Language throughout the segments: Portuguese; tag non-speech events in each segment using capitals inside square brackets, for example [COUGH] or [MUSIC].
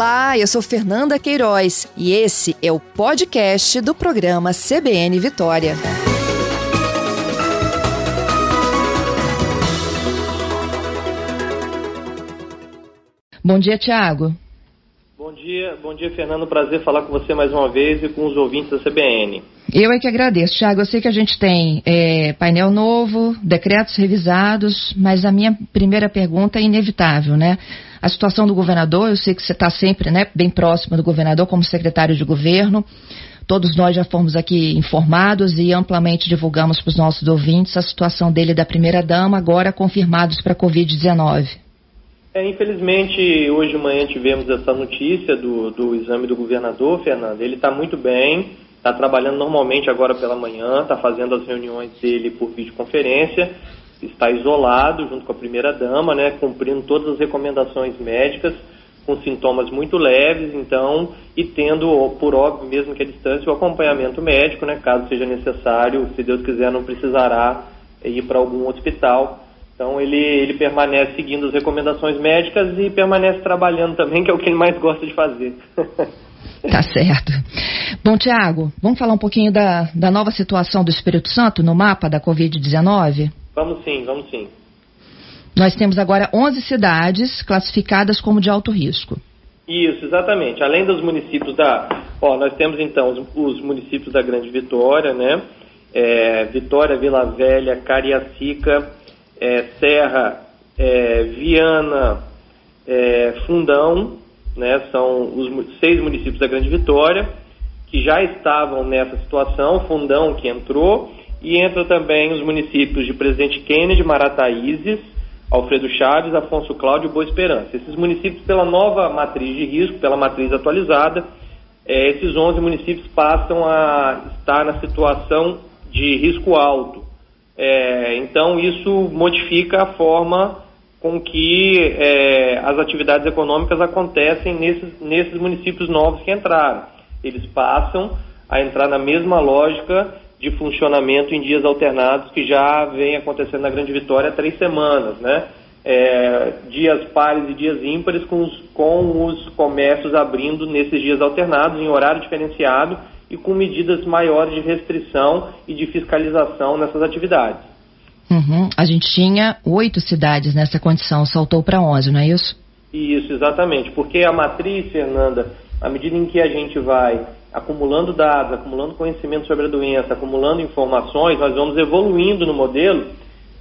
Olá, eu sou Fernanda Queiroz e esse é o podcast do programa CBN Vitória. Bom dia, Tiago. Bom dia, bom dia, Fernando. Prazer falar com você mais uma vez e com os ouvintes da CBN. Eu é que agradeço, Tiago. Eu sei que a gente tem é, painel novo, decretos revisados, mas a minha primeira pergunta é inevitável, né? A situação do governador, eu sei que você está sempre né, bem próximo do governador como secretário de governo. Todos nós já fomos aqui informados e amplamente divulgamos para os nossos ouvintes a situação dele e da primeira-dama, agora confirmados para a Covid-19. É, infelizmente, hoje de manhã tivemos essa notícia do, do exame do governador, Fernando. Ele está muito bem, está trabalhando normalmente agora pela manhã, está fazendo as reuniões dele por videoconferência, está isolado junto com a primeira-dama, né, cumprindo todas as recomendações médicas, com sintomas muito leves, então, e tendo, por óbvio, mesmo que a distância, o acompanhamento médico, né, caso seja necessário, se Deus quiser, não precisará ir para algum hospital então ele, ele permanece seguindo as recomendações médicas e permanece trabalhando também, [LAUGHS] que é o que ele mais gosta de fazer. Tá certo. Bom, Tiago, vamos falar um pouquinho da, da nova situação do Espírito Santo no mapa da Covid-19? Vamos sim, vamos sim. Nós temos agora 11 cidades classificadas como de alto risco. Isso, exatamente. Além dos municípios da. Ó, nós temos então os, os municípios da Grande Vitória, né? É, Vitória, Vila Velha, Cariacica, é, Serra, é, Viana, é, Fundão, né, são os seis municípios da Grande Vitória, que já estavam nessa situação, Fundão que entrou, e entra também os municípios de Presidente Kennedy, Marataízes, Alfredo Chaves, Afonso Cláudio e Boa Esperança. Esses municípios, pela nova matriz de risco, pela matriz atualizada, é, esses 11 municípios passam a estar na situação de risco alto. É, então, isso modifica a forma com que é, as atividades econômicas acontecem nesses, nesses municípios novos que entraram. Eles passam a entrar na mesma lógica de funcionamento em dias alternados que já vem acontecendo na Grande Vitória há três semanas, né? É, dias pares e dias ímpares com os, com os comércios abrindo nesses dias alternados em horário diferenciado e com medidas maiores de restrição e de fiscalização nessas atividades. Uhum. A gente tinha oito cidades nessa condição, saltou para onze, não é isso? Isso, exatamente, porque a matriz, Fernanda, à medida em que a gente vai acumulando dados, acumulando conhecimento sobre a doença, acumulando informações, nós vamos evoluindo no modelo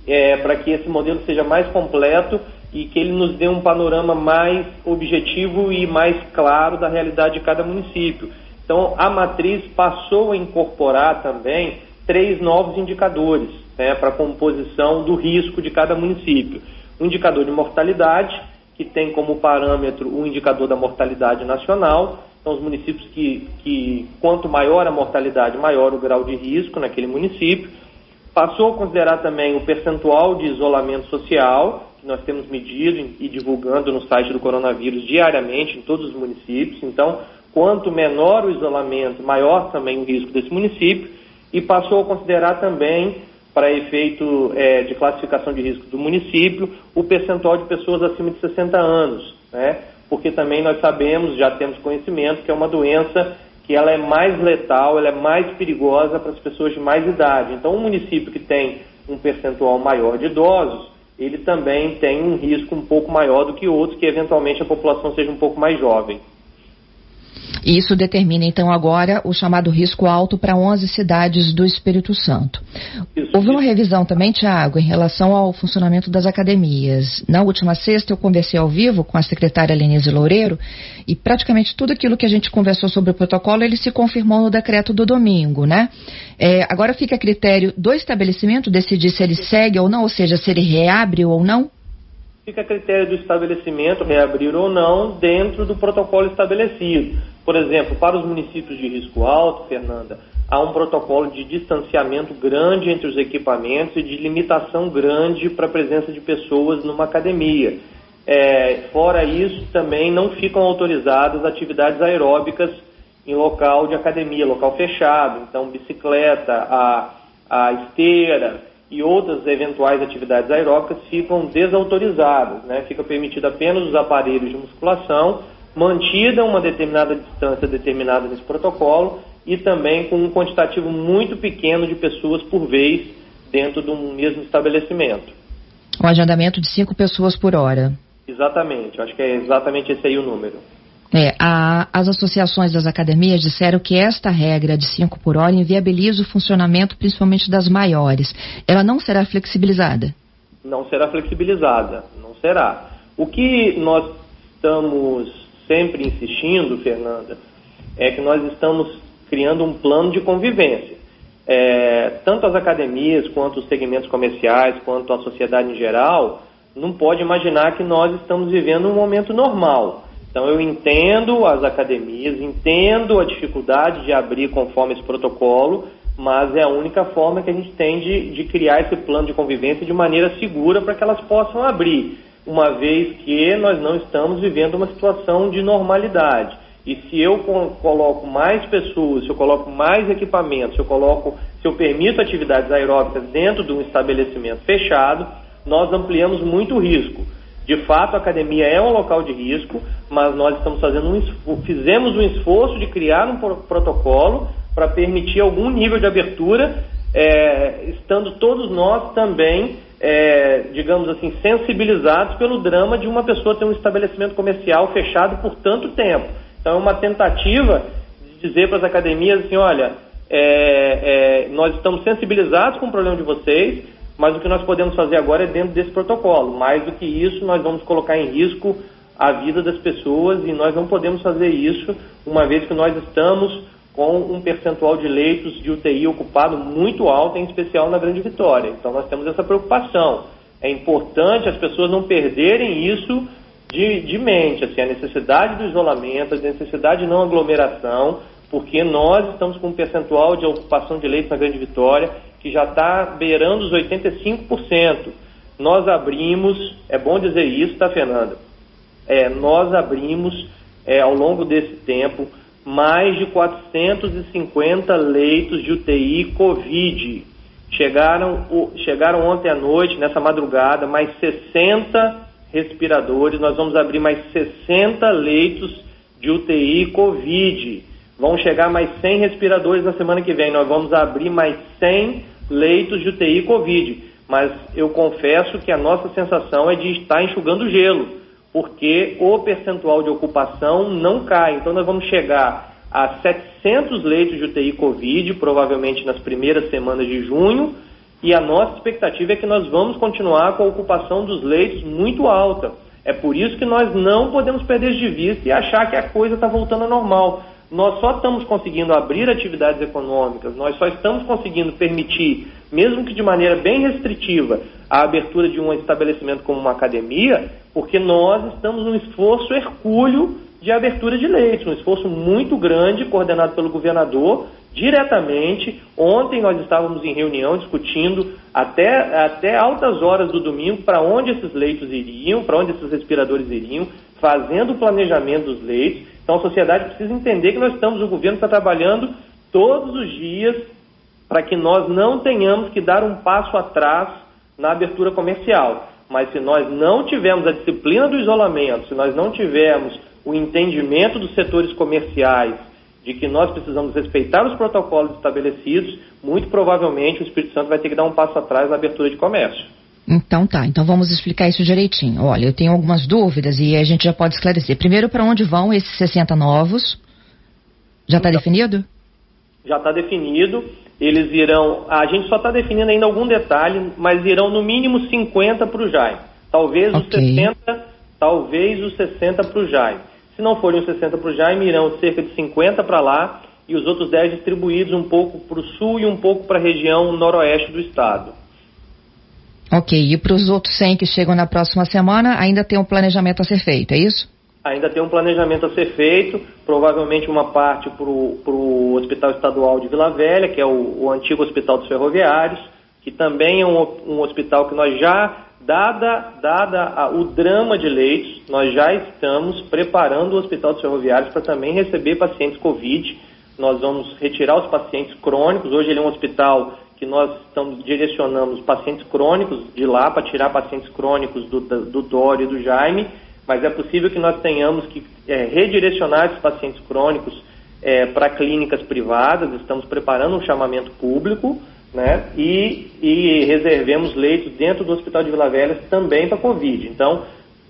é, para que esse modelo seja mais completo e que ele nos dê um panorama mais objetivo e mais claro da realidade de cada município. Então, a matriz passou a incorporar também três novos indicadores né, para a composição do risco de cada município. O indicador de mortalidade, que tem como parâmetro o indicador da mortalidade nacional. Então, os municípios que, que, quanto maior a mortalidade, maior o grau de risco naquele município. Passou a considerar também o percentual de isolamento social, que nós temos medido e divulgando no site do coronavírus diariamente em todos os municípios. Então, Quanto menor o isolamento, maior também o risco desse município, e passou a considerar também, para efeito é, de classificação de risco do município, o percentual de pessoas acima de 60 anos, né? Porque também nós sabemos, já temos conhecimento, que é uma doença que ela é mais letal, ela é mais perigosa para as pessoas de mais idade. Então, um município que tem um percentual maior de idosos, ele também tem um risco um pouco maior do que outros, que eventualmente a população seja um pouco mais jovem. E isso determina, então, agora o chamado risco alto para 11 cidades do Espírito Santo. Houve uma revisão também, Tiago, em relação ao funcionamento das academias. Na última sexta, eu conversei ao vivo com a secretária Lenise Loureiro e praticamente tudo aquilo que a gente conversou sobre o protocolo, ele se confirmou no decreto do domingo, né? É, agora fica a critério do estabelecimento decidir se ele segue ou não, ou seja, se ele reabre ou não? Fica a critério do estabelecimento reabrir ou não dentro do protocolo estabelecido. Por exemplo, para os municípios de risco alto, Fernanda, há um protocolo de distanciamento grande entre os equipamentos e de limitação grande para a presença de pessoas numa academia. É, fora isso, também não ficam autorizadas atividades aeróbicas em local de academia, local fechado. Então, bicicleta, a, a esteira, e outras eventuais atividades aeróbicas ficam desautorizadas, né? Fica permitido apenas os aparelhos de musculação, mantida uma determinada distância determinada nesse protocolo e também com um quantitativo muito pequeno de pessoas por vez dentro de um mesmo estabelecimento. Um agendamento de cinco pessoas por hora. Exatamente, acho que é exatamente esse aí o número. É, a, as associações das academias disseram que esta regra de cinco por hora inviabiliza o funcionamento principalmente das maiores. Ela não será flexibilizada? Não será flexibilizada, não será. O que nós estamos sempre insistindo, Fernanda, é que nós estamos criando um plano de convivência. É, tanto as academias, quanto os segmentos comerciais, quanto a sociedade em geral, não pode imaginar que nós estamos vivendo um momento normal. Então eu entendo as academias, entendo a dificuldade de abrir conforme esse protocolo, mas é a única forma que a gente tem de, de criar esse plano de convivência de maneira segura para que elas possam abrir, uma vez que nós não estamos vivendo uma situação de normalidade. E se eu coloco mais pessoas, se eu coloco mais equipamentos, se eu coloco, se eu permito atividades aeróbicas dentro de um estabelecimento fechado, nós ampliamos muito o risco. De fato, a academia é um local de risco, mas nós estamos fazendo um fizemos um esforço de criar um protocolo para permitir algum nível de abertura, é, estando todos nós também, é, digamos assim, sensibilizados pelo drama de uma pessoa ter um estabelecimento comercial fechado por tanto tempo. Então, é uma tentativa de dizer para as academias assim, olha, é, é, nós estamos sensibilizados com o problema de vocês, mas o que nós podemos fazer agora é dentro desse protocolo. Mais do que isso, nós vamos colocar em risco a vida das pessoas e nós não podemos fazer isso uma vez que nós estamos com um percentual de leitos de UTI ocupado muito alto, em especial na Grande Vitória. Então nós temos essa preocupação. É importante as pessoas não perderem isso de, de mente, assim, a necessidade do isolamento, a necessidade de não aglomeração, porque nós estamos com um percentual de ocupação de leitos na Grande Vitória que já está beirando os 85%. Nós abrimos, é bom dizer isso, tá, Fernanda? É, nós abrimos, é, ao longo desse tempo, mais de 450 leitos de UTI Covid. Chegaram, chegaram ontem à noite, nessa madrugada, mais 60 respiradores. Nós vamos abrir mais 60 leitos de UTI Covid. Vão chegar mais 100 respiradores na semana que vem. Nós vamos abrir mais 100 leitos de UTI Covid. Mas eu confesso que a nossa sensação é de estar enxugando gelo, porque o percentual de ocupação não cai. Então nós vamos chegar a 700 leitos de UTI Covid, provavelmente nas primeiras semanas de junho, e a nossa expectativa é que nós vamos continuar com a ocupação dos leitos muito alta. É por isso que nós não podemos perder de vista e achar que a coisa está voltando ao normal nós só estamos conseguindo abrir atividades econômicas, nós só estamos conseguindo permitir, mesmo que de maneira bem restritiva, a abertura de um estabelecimento como uma academia, porque nós estamos num esforço hercúleo de abertura de leitos, um esforço muito grande, coordenado pelo governador, diretamente. Ontem nós estávamos em reunião discutindo até, até altas horas do domingo para onde esses leitos iriam, para onde esses respiradores iriam, fazendo o planejamento dos leitos. Então a sociedade precisa entender que nós estamos, o governo está trabalhando todos os dias para que nós não tenhamos que dar um passo atrás na abertura comercial. Mas se nós não tivermos a disciplina do isolamento, se nós não tivermos o entendimento dos setores comerciais de que nós precisamos respeitar os protocolos estabelecidos, muito provavelmente o Espírito Santo vai ter que dar um passo atrás na abertura de comércio. Então tá, então vamos explicar isso direitinho. Olha, eu tenho algumas dúvidas e a gente já pode esclarecer. Primeiro, para onde vão esses 60 novos? Já está definido? Já está definido. Eles irão. A gente só está definindo ainda algum detalhe, mas irão no mínimo 50 para o JAI. Talvez okay. os 60, talvez os 60 para o JAI. Se não forem os 60 para o JAI, irão cerca de 50 para lá e os outros 10 distribuídos um pouco para o sul e um pouco para a região noroeste do estado. Ok, e para os outros 100 que chegam na próxima semana, ainda tem um planejamento a ser feito, é isso? Ainda tem um planejamento a ser feito, provavelmente uma parte para o Hospital Estadual de Vila Velha, que é o, o, antigo Hospital dos Ferroviários, que também é um, um hospital que nós já, dada, dada a, o drama de leitos, nós já estamos preparando o Hospital dos Ferroviários para também receber pacientes Covid. Nós vamos retirar os pacientes crônicos, hoje ele é um hospital que nós estamos direcionando os pacientes crônicos de lá para tirar pacientes crônicos do, do Dório e do Jaime, mas é possível que nós tenhamos que é, redirecionar esses pacientes crônicos é, para clínicas privadas, estamos preparando um chamamento público, né, e, e reservemos leitos dentro do Hospital de Vila Velha também para Covid. Então,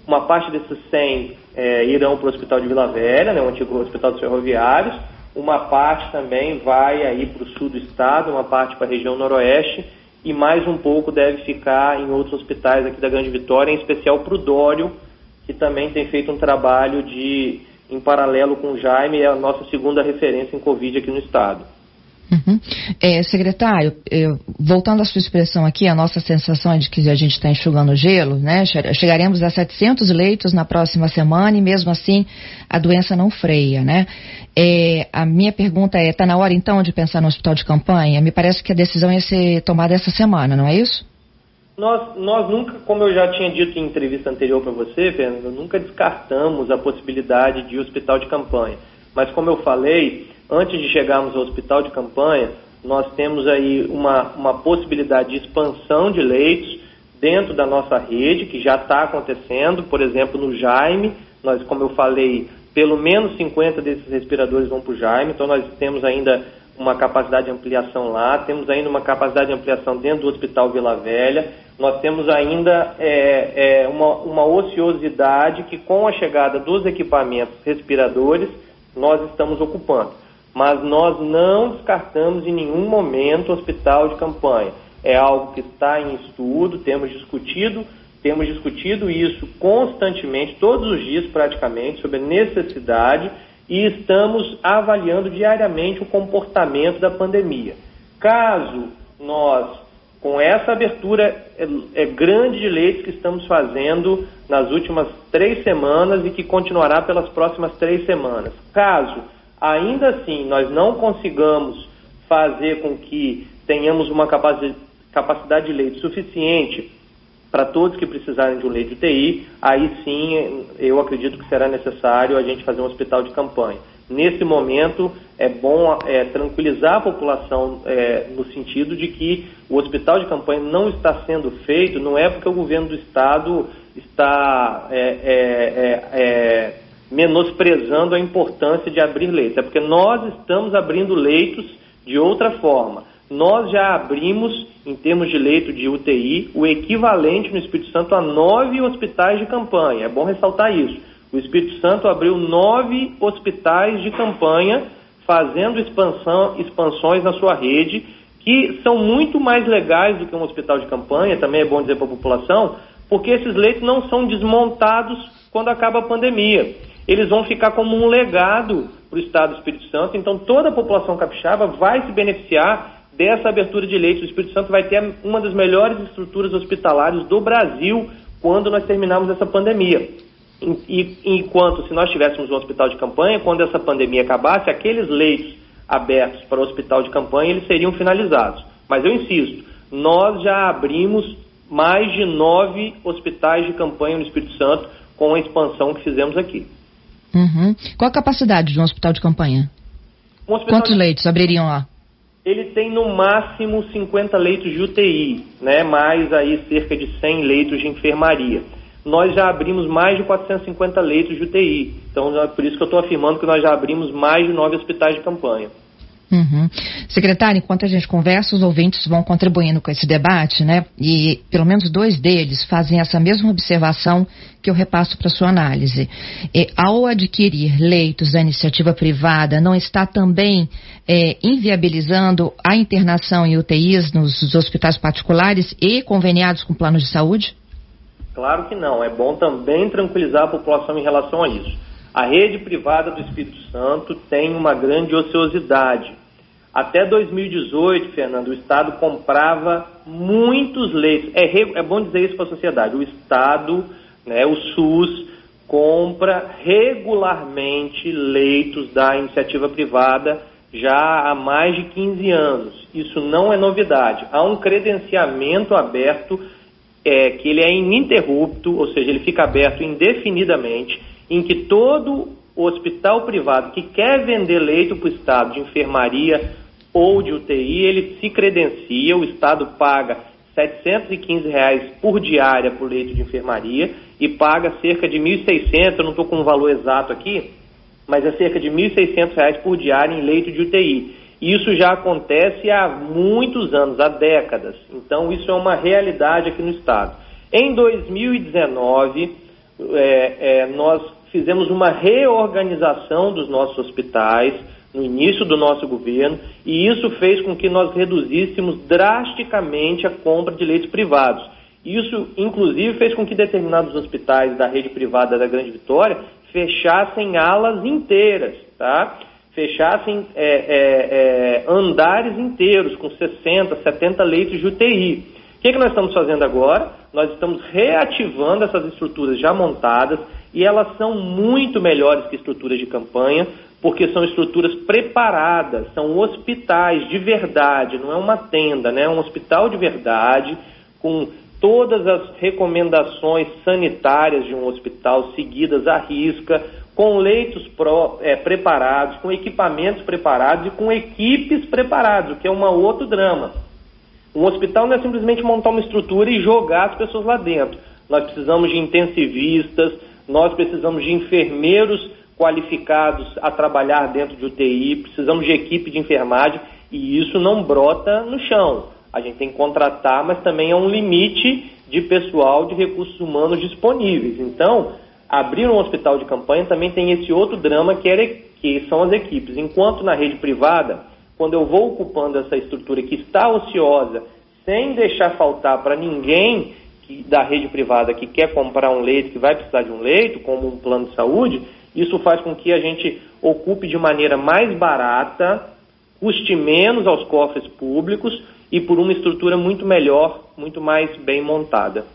uma parte desses 100 é, irão para o Hospital de Vila Velha, né, o antigo Hospital dos Ferroviários, uma parte também vai aí para o sul do estado, uma parte para a região noroeste, e mais um pouco deve ficar em outros hospitais aqui da Grande Vitória, em especial para o Dório, que também tem feito um trabalho de, em paralelo com o Jaime, é a nossa segunda referência em Covid aqui no estado. Uhum. É, secretário, eu, voltando à sua expressão aqui, a nossa sensação é de que a gente está enxugando gelo, né? Chegaremos a 700 leitos na próxima semana e mesmo assim a doença não freia, né? É, a minha pergunta é, está na hora então de pensar no hospital de campanha? Me parece que a decisão ia ser tomada essa semana, não é isso? Nós, nós nunca, como eu já tinha dito em entrevista anterior para você, Fernando, nunca descartamos a possibilidade de hospital de campanha. Mas como eu falei, antes de chegarmos ao hospital de campanha, nós temos aí uma, uma possibilidade de expansão de leitos dentro da nossa rede, que já está acontecendo, por exemplo, no Jaime, nós, como eu falei, pelo menos 50 desses respiradores vão para o Jaime, então nós temos ainda uma capacidade de ampliação lá, temos ainda uma capacidade de ampliação dentro do Hospital Vila Velha, nós temos ainda é, é, uma, uma ociosidade que com a chegada dos equipamentos respiradores, nós estamos ocupando mas nós não descartamos em nenhum momento o hospital de campanha. É algo que está em estudo, temos discutido, temos discutido isso constantemente, todos os dias praticamente, sobre a necessidade e estamos avaliando diariamente o comportamento da pandemia. Caso nós, com essa abertura é, é grande de leitos que estamos fazendo nas últimas três semanas e que continuará pelas próximas três semanas, caso ainda assim nós não consigamos fazer com que tenhamos uma capacidade de leite suficiente para todos que precisarem de um leite de UTI, aí sim eu acredito que será necessário a gente fazer um hospital de campanha. Nesse momento, é bom é, tranquilizar a população é, no sentido de que o hospital de campanha não está sendo feito, não é porque o governo do estado está é, é, é, é menosprezando a importância de abrir leitos. É porque nós estamos abrindo leitos de outra forma. Nós já abrimos, em termos de leito de UTI, o equivalente no Espírito Santo a nove hospitais de campanha. É bom ressaltar isso. O Espírito Santo abriu nove hospitais de campanha, fazendo expansão, expansões na sua rede, que são muito mais legais do que um hospital de campanha, também é bom dizer para a população, porque esses leitos não são desmontados quando acaba a pandemia eles vão ficar como um legado para o Estado do Espírito Santo. Então, toda a população capixaba vai se beneficiar dessa abertura de leitos. O Espírito Santo vai ter uma das melhores estruturas hospitalares do Brasil quando nós terminarmos essa pandemia. E, enquanto, se nós tivéssemos um hospital de campanha, quando essa pandemia acabasse, aqueles leitos abertos para o hospital de campanha, eles seriam finalizados. Mas eu insisto, nós já abrimos mais de nove hospitais de campanha no Espírito Santo com a expansão que fizemos aqui. Uhum. Qual a capacidade de um hospital de campanha? Um hospital Quantos de... leitos abririam lá? Ele tem no máximo 50 leitos de UTI, né? mais aí cerca de 100 leitos de enfermaria. Nós já abrimos mais de 450 leitos de UTI. Então, é por isso que eu estou afirmando que nós já abrimos mais de nove hospitais de campanha. Uhum. Secretário, enquanto a gente conversa, os ouvintes vão contribuindo com esse debate, né? E pelo menos dois deles fazem essa mesma observação que eu repasso para sua análise. E, ao adquirir leitos da iniciativa privada, não está também é, inviabilizando a internação em UTIs nos hospitais particulares e conveniados com planos de saúde? Claro que não. É bom também tranquilizar a população em relação a isso. A rede privada do Espírito Santo tem uma grande ociosidade. Até 2018, Fernando, o Estado comprava muitos leitos. É, é bom dizer isso para a sociedade. O Estado, né, o SUS, compra regularmente leitos da iniciativa privada já há mais de 15 anos. Isso não é novidade. Há um credenciamento aberto é, que ele é ininterrupto, ou seja, ele fica aberto indefinidamente, em que todo o hospital privado que quer vender leito para o Estado de enfermaria ou de UTI, ele se credencia, o Estado paga 715 reais por diária por leito de enfermaria e paga cerca de 1.600, eu não estou com o um valor exato aqui, mas é cerca de 1.600 reais por diária em leito de UTI. Isso já acontece há muitos anos, há décadas. Então, isso é uma realidade aqui no Estado. Em 2019, é, é, nós fizemos uma reorganização dos nossos hospitais no início do nosso governo e isso fez com que nós reduzíssemos drasticamente a compra de leitos privados. Isso, inclusive, fez com que determinados hospitais da rede privada da Grande Vitória fechassem alas inteiras, tá? Fechassem é, é, é andares inteiros com 60, 70 leitos de UTI. O que, que nós estamos fazendo agora? Nós estamos reativando essas estruturas já montadas e elas são muito melhores que estruturas de campanha, porque são estruturas preparadas, são hospitais de verdade, não é uma tenda, né? É um hospital de verdade, com todas as recomendações sanitárias de um hospital seguidas à risca, com leitos pro, é, preparados, com equipamentos preparados e com equipes preparadas, o que é um outro drama. Um hospital não é simplesmente montar uma estrutura e jogar as pessoas lá dentro. Nós precisamos de intensivistas, nós precisamos de enfermeiros qualificados a trabalhar dentro de UTI, precisamos de equipe de enfermagem e isso não brota no chão. A gente tem que contratar, mas também é um limite de pessoal de recursos humanos disponíveis. Então, abrir um hospital de campanha também tem esse outro drama que, é, que são as equipes. Enquanto na rede privada, quando eu vou ocupando essa estrutura que está ociosa, sem deixar faltar para ninguém que, da rede privada que quer comprar um leito, que vai precisar de um leito, como um plano de saúde, isso faz com que a gente ocupe de maneira mais barata, custe menos aos cofres públicos e por uma estrutura muito melhor, muito mais bem montada.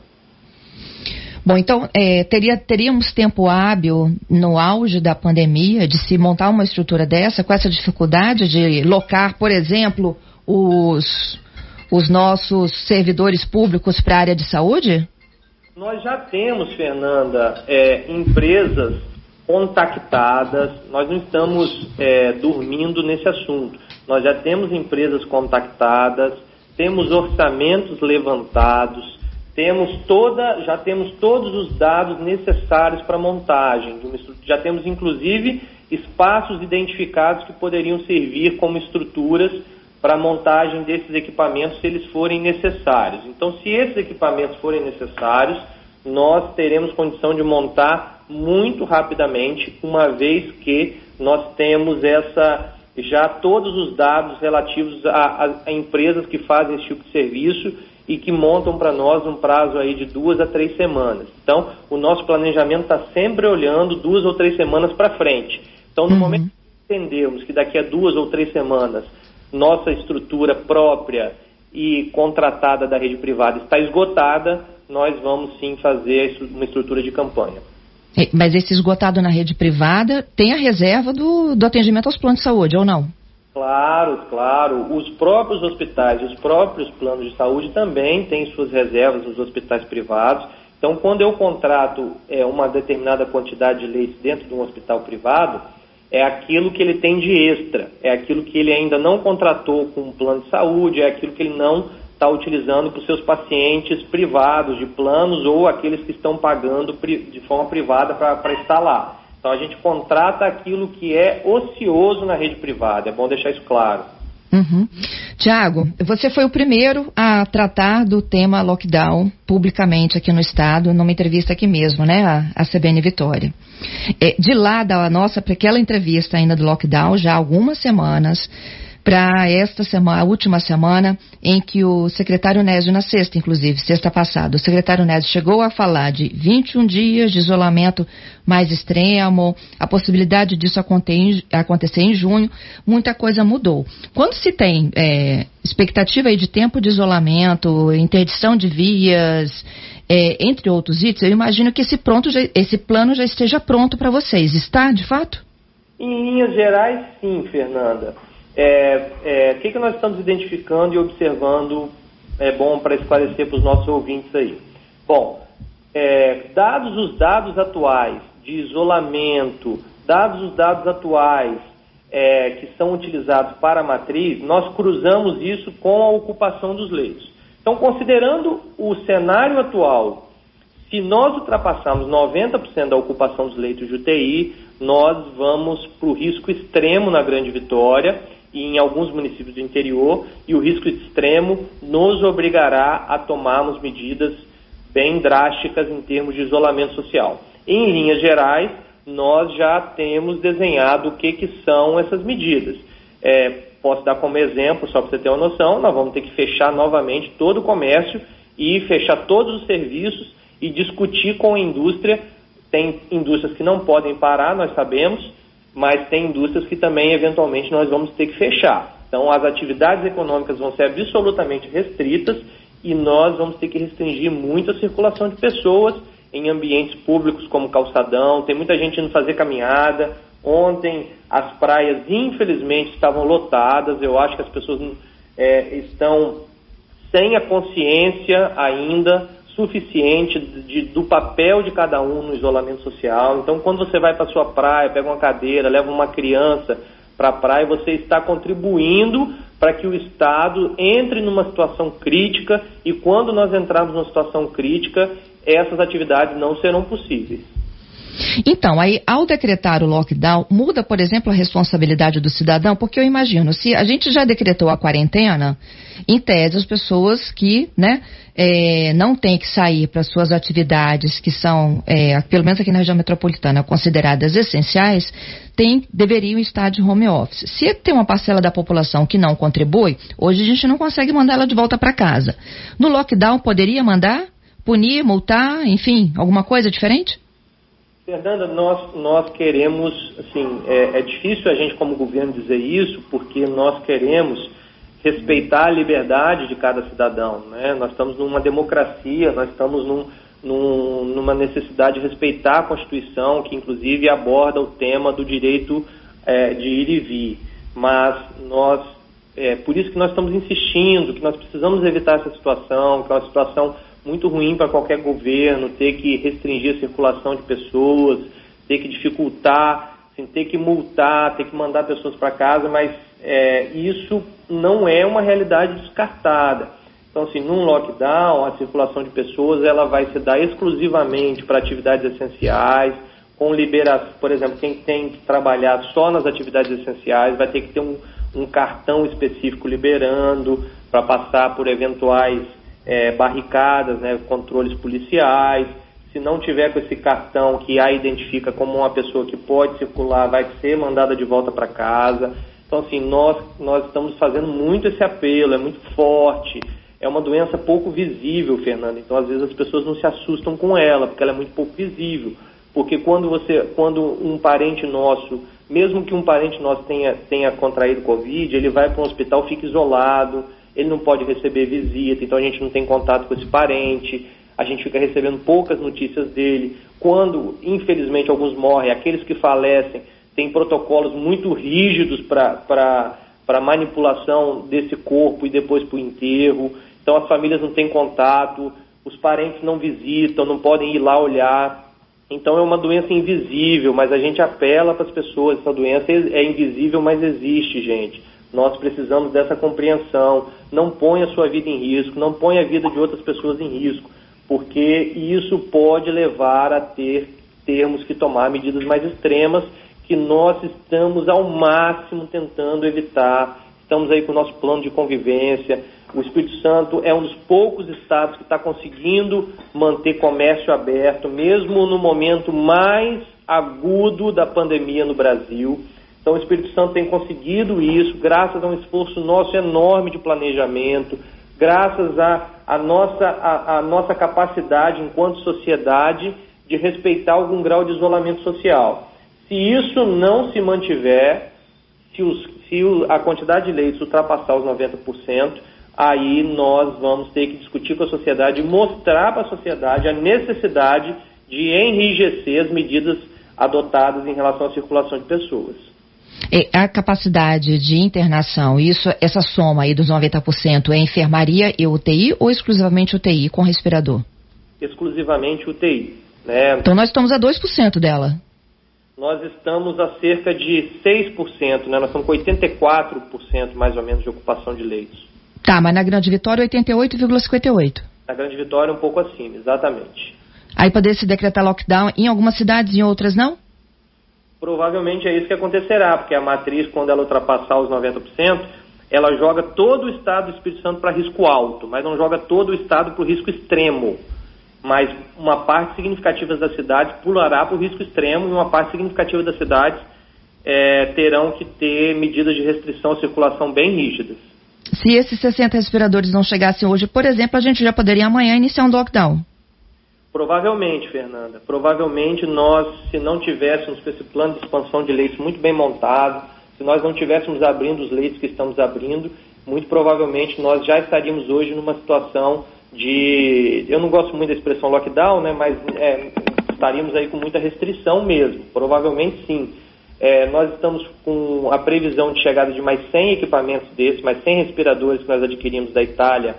Bom, então é, teria, teríamos tempo hábil no auge da pandemia de se montar uma estrutura dessa, com essa dificuldade de locar, por exemplo, os, os nossos servidores públicos para a área de saúde? Nós já temos, Fernanda, é, empresas contactadas, nós não estamos é, dormindo nesse assunto. Nós já temos empresas contactadas, temos orçamentos levantados, temos toda, já temos todos os dados necessários para montagem. Já temos inclusive espaços identificados que poderiam servir como estruturas para a montagem desses equipamentos se eles forem necessários. Então, se esses equipamentos forem necessários, nós teremos condição de montar muito rapidamente, uma vez que nós temos essa já todos os dados relativos a, a, a empresas que fazem esse tipo de serviço e que montam para nós um prazo aí de duas a três semanas. Então, o nosso planejamento está sempre olhando duas ou três semanas para frente. Então, no uhum. momento que entendemos que daqui a duas ou três semanas nossa estrutura própria e contratada da rede privada está esgotada, nós vamos sim fazer uma estrutura de campanha. Mas esse esgotado na rede privada tem a reserva do, do atendimento aos planos de saúde, ou não? Claro, claro. Os próprios hospitais, os próprios planos de saúde também têm suas reservas nos hospitais privados. Então, quando eu contrato é, uma determinada quantidade de leitos dentro de um hospital privado, é aquilo que ele tem de extra, é aquilo que ele ainda não contratou com um plano de saúde, é aquilo que ele não está utilizando para os seus pacientes privados de planos ou aqueles que estão pagando de forma privada para estar lá. Então a gente contrata aquilo que é ocioso na rede privada, é bom deixar isso claro. Uhum. Tiago, você foi o primeiro a tratar do tema lockdown publicamente aqui no estado, numa entrevista aqui mesmo, né, a, a CBN Vitória. É, de lá da nossa, para aquela entrevista ainda do lockdown, já há algumas semanas, para esta semana, a última semana, em que o secretário Nésio, na sexta, inclusive, sexta passada, o secretário Nésio chegou a falar de 21 dias de isolamento mais extremo, a possibilidade disso acontecer em junho, muita coisa mudou. Quando se tem é, expectativa aí de tempo de isolamento, interdição de vias, é, entre outros itens, eu imagino que esse, pronto, esse plano já esteja pronto para vocês. Está, de fato? Em linhas gerais, sim, Fernanda é, é, o que, que nós estamos identificando e observando é bom para esclarecer para os nossos ouvintes aí. Bom, é, dados os dados atuais de isolamento, dados os dados atuais é, que são utilizados para a matriz, nós cruzamos isso com a ocupação dos leitos. Então, considerando o cenário atual, se nós ultrapassarmos 90% da ocupação dos leitos de UTI, nós vamos para o risco extremo na Grande Vitória em alguns municípios do interior, e o risco extremo nos obrigará a tomarmos medidas bem drásticas em termos de isolamento social. Em linhas gerais, nós já temos desenhado o que, que são essas medidas. É, posso dar como exemplo, só para você ter uma noção, nós vamos ter que fechar novamente todo o comércio e fechar todos os serviços e discutir com a indústria. Tem indústrias que não podem parar, nós sabemos, mas tem indústrias que também, eventualmente, nós vamos ter que fechar. Então, as atividades econômicas vão ser absolutamente restritas e nós vamos ter que restringir muito a circulação de pessoas em ambientes públicos como calçadão. Tem muita gente indo fazer caminhada. Ontem, as praias, infelizmente, estavam lotadas. Eu acho que as pessoas é, estão sem a consciência ainda suficiente de, do papel de cada um no isolamento social. Então, quando você vai para sua praia, pega uma cadeira, leva uma criança para a praia, você está contribuindo para que o Estado entre numa situação crítica e quando nós entrarmos numa situação crítica, essas atividades não serão possíveis. Então, aí, ao decretar o lockdown, muda, por exemplo, a responsabilidade do cidadão? Porque eu imagino, se a gente já decretou a quarentena, em tese, as pessoas que, né, é, não têm que sair para suas atividades, que são, é, pelo menos aqui na região metropolitana, consideradas essenciais, tem, deveriam estar de home office. Se tem uma parcela da população que não contribui, hoje a gente não consegue mandar ela de volta para casa. No lockdown, poderia mandar? Punir, multar, enfim, alguma coisa diferente? Fernanda, nós, nós queremos, assim, é, é, difícil a gente como governo dizer isso, porque nós queremos respeitar a liberdade de cada cidadão, né? Nós estamos numa democracia, nós estamos num, num, numa necessidade de respeitar a Constituição, que inclusive aborda o tema do direito é, de ir e vir. Mas nós, é por isso que nós estamos insistindo, que nós precisamos evitar essa situação, que é uma situação muito ruim para qualquer governo ter que restringir a circulação de pessoas, ter que dificultar, assim, ter que multar, ter que mandar pessoas para casa, mas é, isso não é uma realidade descartada. Então, assim, num lockdown, a circulação de pessoas ela vai se dar exclusivamente para atividades essenciais, com liberação, por exemplo, quem tem que trabalhar só nas atividades essenciais vai ter que ter um, um cartão específico liberando para passar por eventuais é, barricadas, né, controles policiais. Se não tiver com esse cartão que a identifica como uma pessoa que pode circular, vai ser mandada de volta para casa. Então, assim, nós, nós estamos fazendo muito esse apelo, é muito forte. É uma doença pouco visível, Fernando. Então, às vezes, as pessoas não se assustam com ela, porque ela é muito pouco visível. Porque quando você, quando um parente nosso, mesmo que um parente nosso tenha, tenha contraído Covid, ele vai para um hospital, fica isolado, ele não pode receber visita, então a gente não tem contato com esse parente, a gente fica recebendo poucas notícias dele. Quando, infelizmente, alguns morrem, aqueles que falecem têm protocolos muito rígidos para manipulação desse corpo e depois para o enterro. Então as famílias não têm contato, os parentes não visitam, não podem ir lá olhar. Então é uma doença invisível, mas a gente apela para as pessoas. Essa doença é invisível, mas existe, gente. Nós precisamos dessa compreensão. Não ponha a sua vida em risco, não ponha a vida de outras pessoas em risco, porque isso pode levar a ter termos que tomar medidas mais extremas que nós estamos ao máximo tentando evitar. Estamos aí com o nosso plano de convivência. O Espírito Santo é um dos poucos estados que está conseguindo manter comércio aberto, mesmo no momento mais agudo da pandemia no Brasil. Então, o Espírito Santo tem conseguido isso, graças a um esforço nosso enorme de planejamento, graças à a, a, nossa, a, a nossa capacidade, enquanto sociedade, de respeitar algum grau de isolamento social. Se isso não se mantiver, se, os, se a quantidade de leitos ultrapassar os 90%, aí nós vamos ter que discutir com a sociedade mostrar para a sociedade a necessidade de enrijecer as medidas adotadas em relação à circulação de pessoas. A capacidade de internação, isso, essa soma aí dos 90% é enfermaria e UTI ou exclusivamente UTI com respirador? Exclusivamente UTI. Né? Então nós estamos a 2% dela. Nós estamos a cerca de 6%, né? nós estamos com 84% mais ou menos de ocupação de leitos. Tá, mas na Grande Vitória 88,58. Na Grande Vitória um pouco acima, exatamente. Aí poder se decretar lockdown em algumas cidades e em outras não? Provavelmente é isso que acontecerá, porque a matriz, quando ela ultrapassar os 90%, ela joga todo o estado do Espírito Santo para risco alto, mas não joga todo o estado para o risco extremo. Mas uma parte significativa das cidades pulará para o risco extremo e uma parte significativa das cidades é, terão que ter medidas de restrição à circulação bem rígidas. Se esses 60 respiradores não chegassem hoje, por exemplo, a gente já poderia amanhã iniciar um lockdown. Provavelmente, Fernanda. Provavelmente nós, se não tivéssemos esse plano de expansão de leitos muito bem montado, se nós não tivéssemos abrindo os leitos que estamos abrindo, muito provavelmente nós já estaríamos hoje numa situação de, eu não gosto muito da expressão lockdown, né, mas é, estaríamos aí com muita restrição mesmo. Provavelmente sim. É, nós estamos com a previsão de chegada de mais 100 equipamentos desses, mais 100 respiradores que nós adquirimos da Itália,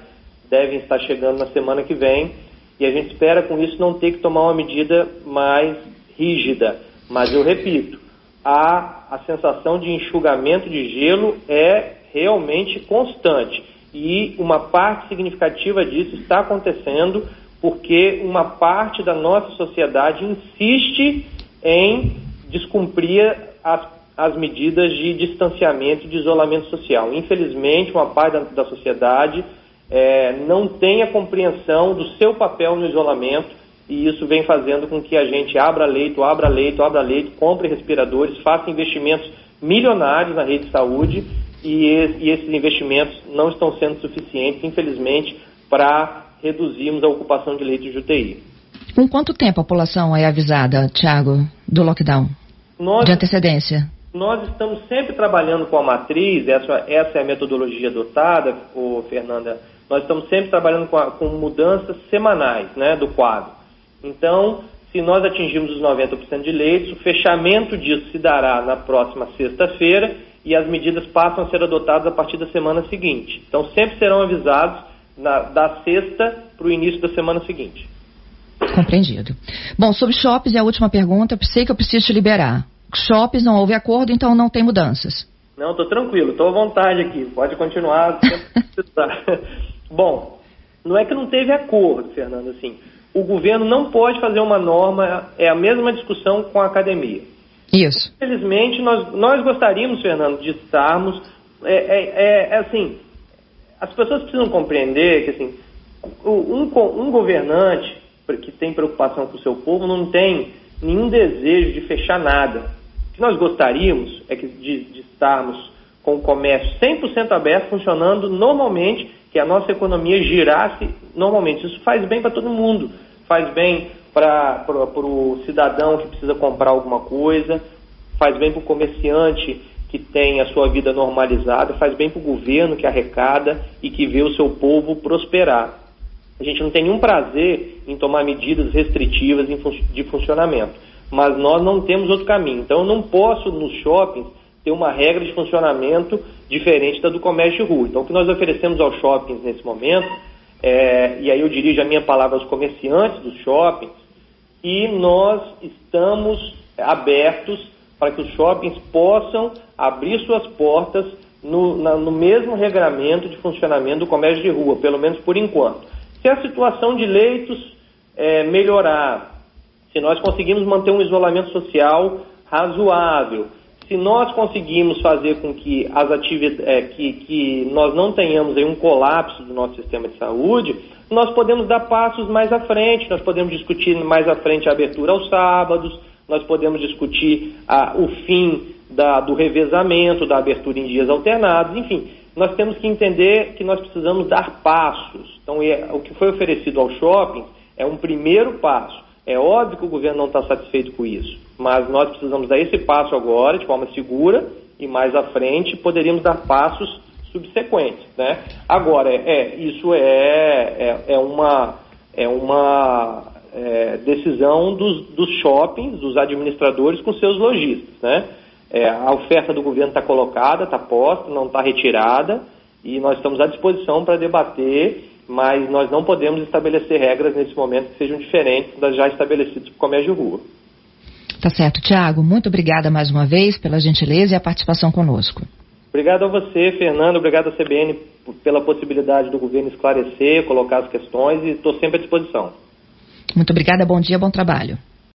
devem estar chegando na semana que vem. E a gente espera com isso não ter que tomar uma medida mais rígida. Mas eu repito, a, a sensação de enxugamento de gelo é realmente constante. E uma parte significativa disso está acontecendo porque uma parte da nossa sociedade insiste em descumprir as, as medidas de distanciamento e de isolamento social. Infelizmente, uma parte da, da sociedade é, não tem a compreensão do seu papel no isolamento e isso vem fazendo com que a gente abra leito, abra leito, abra leito, compre respiradores, faça investimentos milionários na rede de saúde e, e esses investimentos não estão sendo suficientes, infelizmente, para reduzirmos a ocupação de leitos de UTI. Com quanto tempo a população é avisada, Tiago, do lockdown? Nós, de antecedência? Nós estamos sempre trabalhando com a matriz, essa, essa é a metodologia adotada, ô, Fernanda, nós estamos sempre trabalhando com, a, com mudanças semanais né, do quadro. Então, se nós atingirmos os 90% de leitos, o fechamento disso se dará na próxima sexta-feira e as medidas passam a ser adotadas a partir da semana seguinte. Então, sempre serão avisados na, da sexta para o início da semana seguinte. Compreendido. Bom, sobre shoppings, é a última pergunta. Sei que eu preciso te liberar. Shoppings não houve acordo, então não tem mudanças. Não, estou tranquilo, estou à vontade aqui. Pode continuar. [LAUGHS] Bom, não é que não teve acordo, Fernando, assim. O governo não pode fazer uma norma, é a mesma discussão com a academia. Isso. Infelizmente, nós, nós gostaríamos, Fernando, de estarmos. É, é, é, assim, as pessoas precisam compreender que assim, um, um governante que tem preocupação com o seu povo não tem nenhum desejo de fechar nada. O que nós gostaríamos é que de, de estarmos com o comércio 100% aberto, funcionando normalmente, que a nossa economia girasse normalmente. Isso faz bem para todo mundo. Faz bem para o cidadão que precisa comprar alguma coisa, faz bem para o comerciante que tem a sua vida normalizada, faz bem para o governo que arrecada e que vê o seu povo prosperar. A gente não tem nenhum prazer em tomar medidas restritivas de funcionamento, mas nós não temos outro caminho. Então, eu não posso, nos shoppings, ter uma regra de funcionamento diferente da do comércio de rua. Então, o que nós oferecemos aos shoppings nesse momento, é, e aí eu dirijo a minha palavra aos comerciantes dos shoppings, e nós estamos abertos para que os shoppings possam abrir suas portas no, na, no mesmo regramento de funcionamento do comércio de rua, pelo menos por enquanto. Se a situação de leitos é, melhorar, se nós conseguimos manter um isolamento social razoável, se nós conseguimos fazer com que as atividades, é, que, que nós não tenhamos aí um colapso do nosso sistema de saúde, nós podemos dar passos mais à frente, nós podemos discutir mais à frente a abertura aos sábados, nós podemos discutir a, o fim da, do revezamento, da abertura em dias alternados, enfim, nós temos que entender que nós precisamos dar passos. Então, é, o que foi oferecido ao shopping é um primeiro passo. É óbvio que o governo não está satisfeito com isso, mas nós precisamos dar esse passo agora, de forma segura, e mais à frente poderíamos dar passos subsequentes. Né? Agora, é, é isso é, é, é uma, é uma é, decisão dos, dos shoppings, dos administradores com seus lojistas. Né? É, a oferta do governo está colocada, está posta, não está retirada, e nós estamos à disposição para debater mas nós não podemos estabelecer regras nesse momento que sejam diferentes das já estabelecidas para o comércio de rua. Tá certo. Tiago, muito obrigada mais uma vez pela gentileza e a participação conosco. Obrigado a você, Fernando. Obrigado à CBN pela possibilidade do governo esclarecer, colocar as questões e estou sempre à disposição. Muito obrigada, bom dia, bom trabalho.